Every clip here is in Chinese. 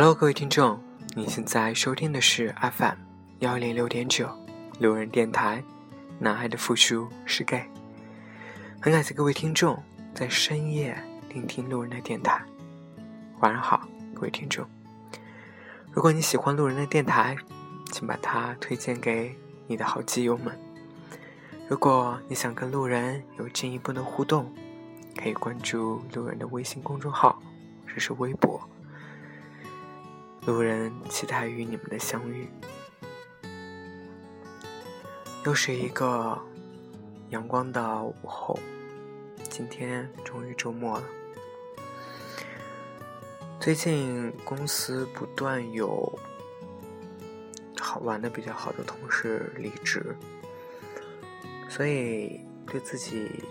Hello，各位听众，你现在收听的是 FM 幺零六点九路人电台。男孩的复数是 gay。很感谢各位听众在深夜聆听路人的电台。晚上好，各位听众。如果你喜欢路人的电台，请把它推荐给你的好基友们。如果你想跟路人有进一步的互动，可以关注路人的微信公众号或者是微博。路人期待与你们的相遇。又是一个阳光的午后，今天终于周末了。最近公司不断有好玩的、比较好的同事离职，所以对自己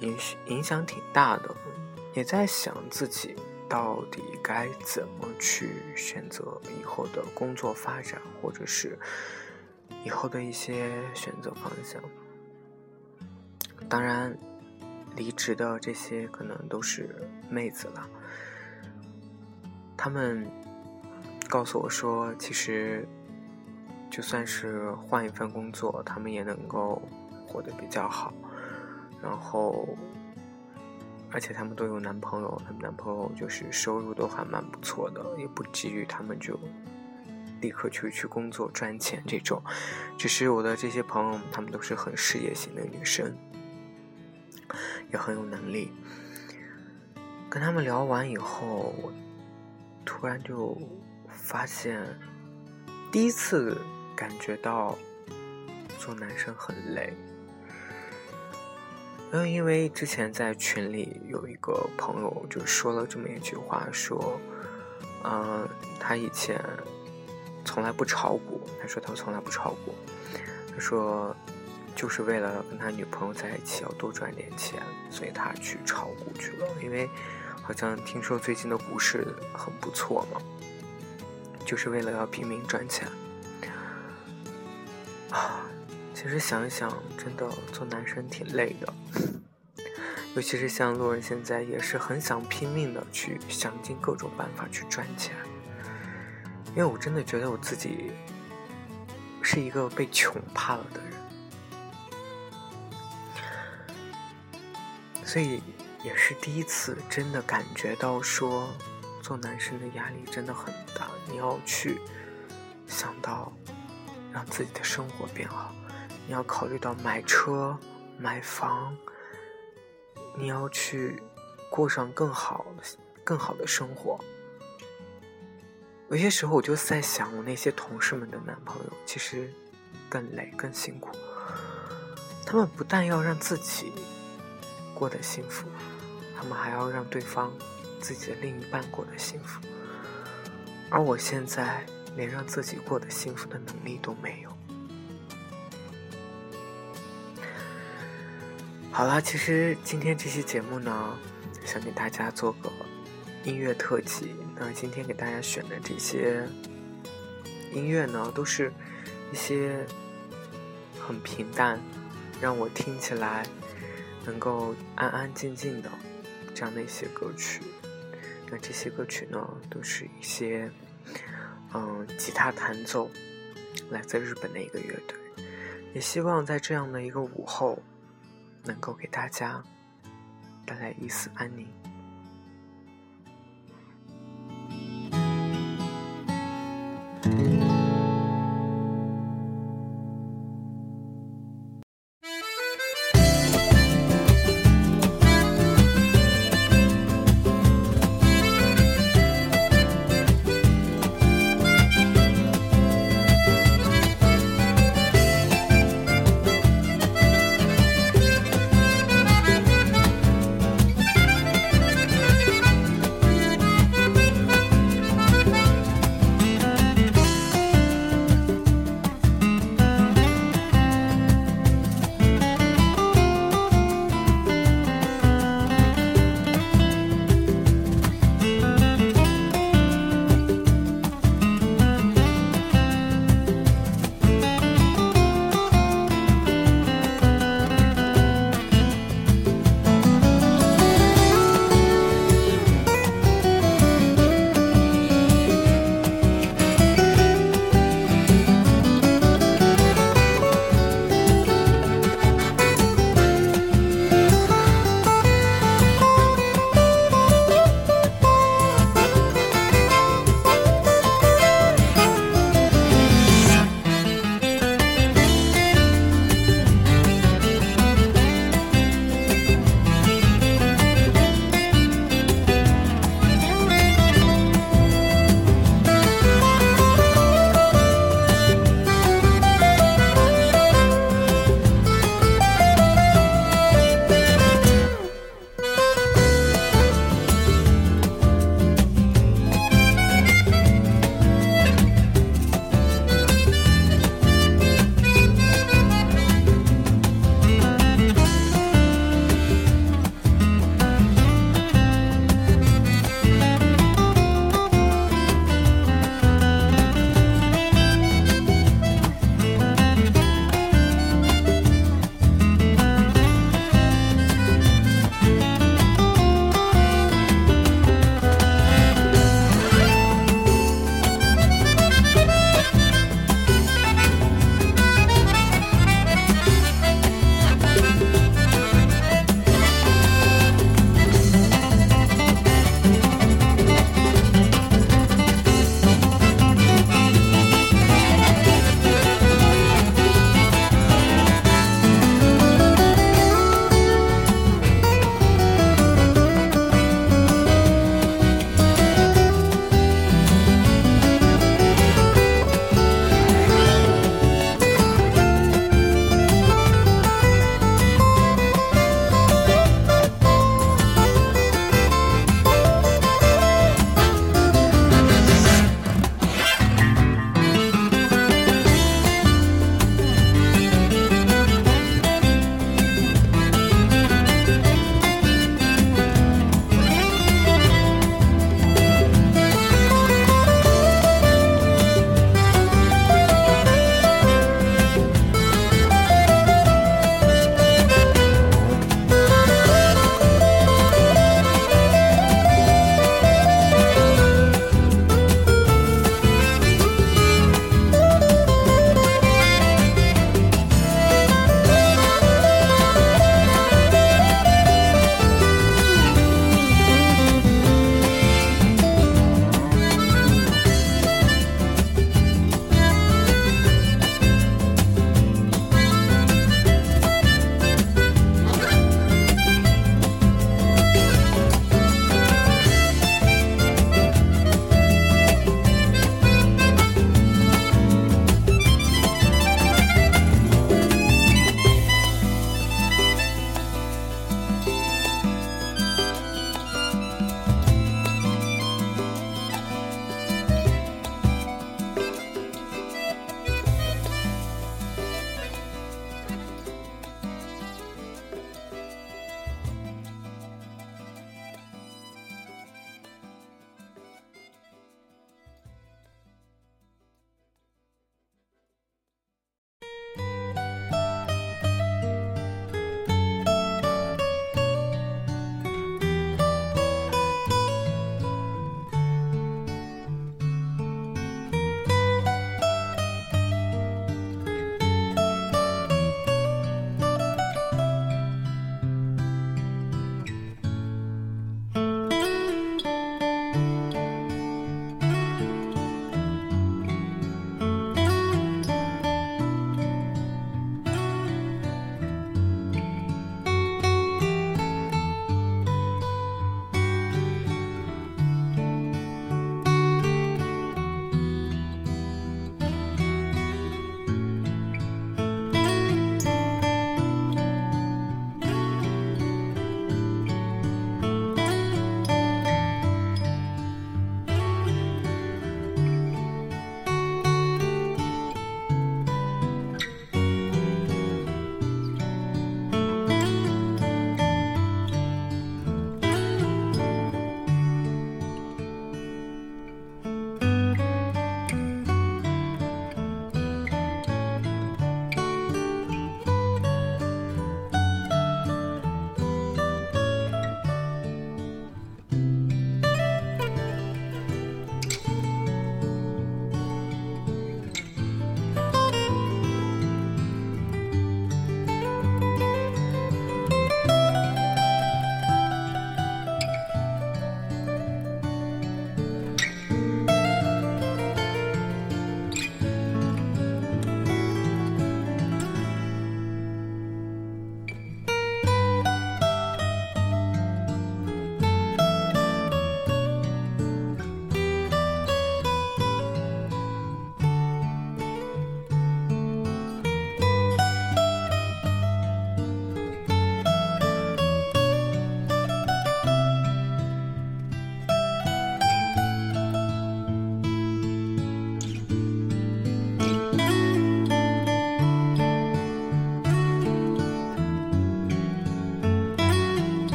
影影响挺大的，也在想自己。到底该怎么去选择以后的工作发展，或者是以后的一些选择方向？当然，离职的这些可能都是妹子了。他们告诉我说，其实就算是换一份工作，他们也能够活得比较好。然后。而且他们都有男朋友，他们男朋友就是收入都还蛮不错的，也不急于他们就立刻去去工作赚钱这种。只是我的这些朋友，他们都是很事业型的女生，也很有能力。跟他们聊完以后，我突然就发现，第一次感觉到做男生很累。嗯，因为之前在群里有一个朋友就说了这么一句话，说，嗯，他以前从来不炒股，他说他从来不炒股，他说就是为了跟他女朋友在一起要多赚点钱，所以他去炒股去了。因为好像听说最近的股市很不错嘛，就是为了要拼命赚钱其实想一想，真的做男生挺累的，尤其是像路人现在也是很想拼命的去想尽各种办法去赚钱，因为我真的觉得我自己是一个被穷怕了的人，所以也是第一次真的感觉到说，做男生的压力真的很大，你要去想到让自己的生活变好。你要考虑到买车、买房，你要去过上更好、更好的生活。有些时候，我就在想，我那些同事们的男朋友其实更累、更辛苦。他们不但要让自己过得幸福，他们还要让对方、自己的另一半过得幸福。而我现在连让自己过得幸福的能力都没有。好了，其实今天这期节目呢，想给大家做个音乐特辑。那今天给大家选的这些音乐呢，都是一些很平淡，让我听起来能够安安静静的这样的一些歌曲。那这些歌曲呢，都是一些嗯吉他弹奏，来自日本的一个乐队。也希望在这样的一个午后。能够给大家带来一丝安宁。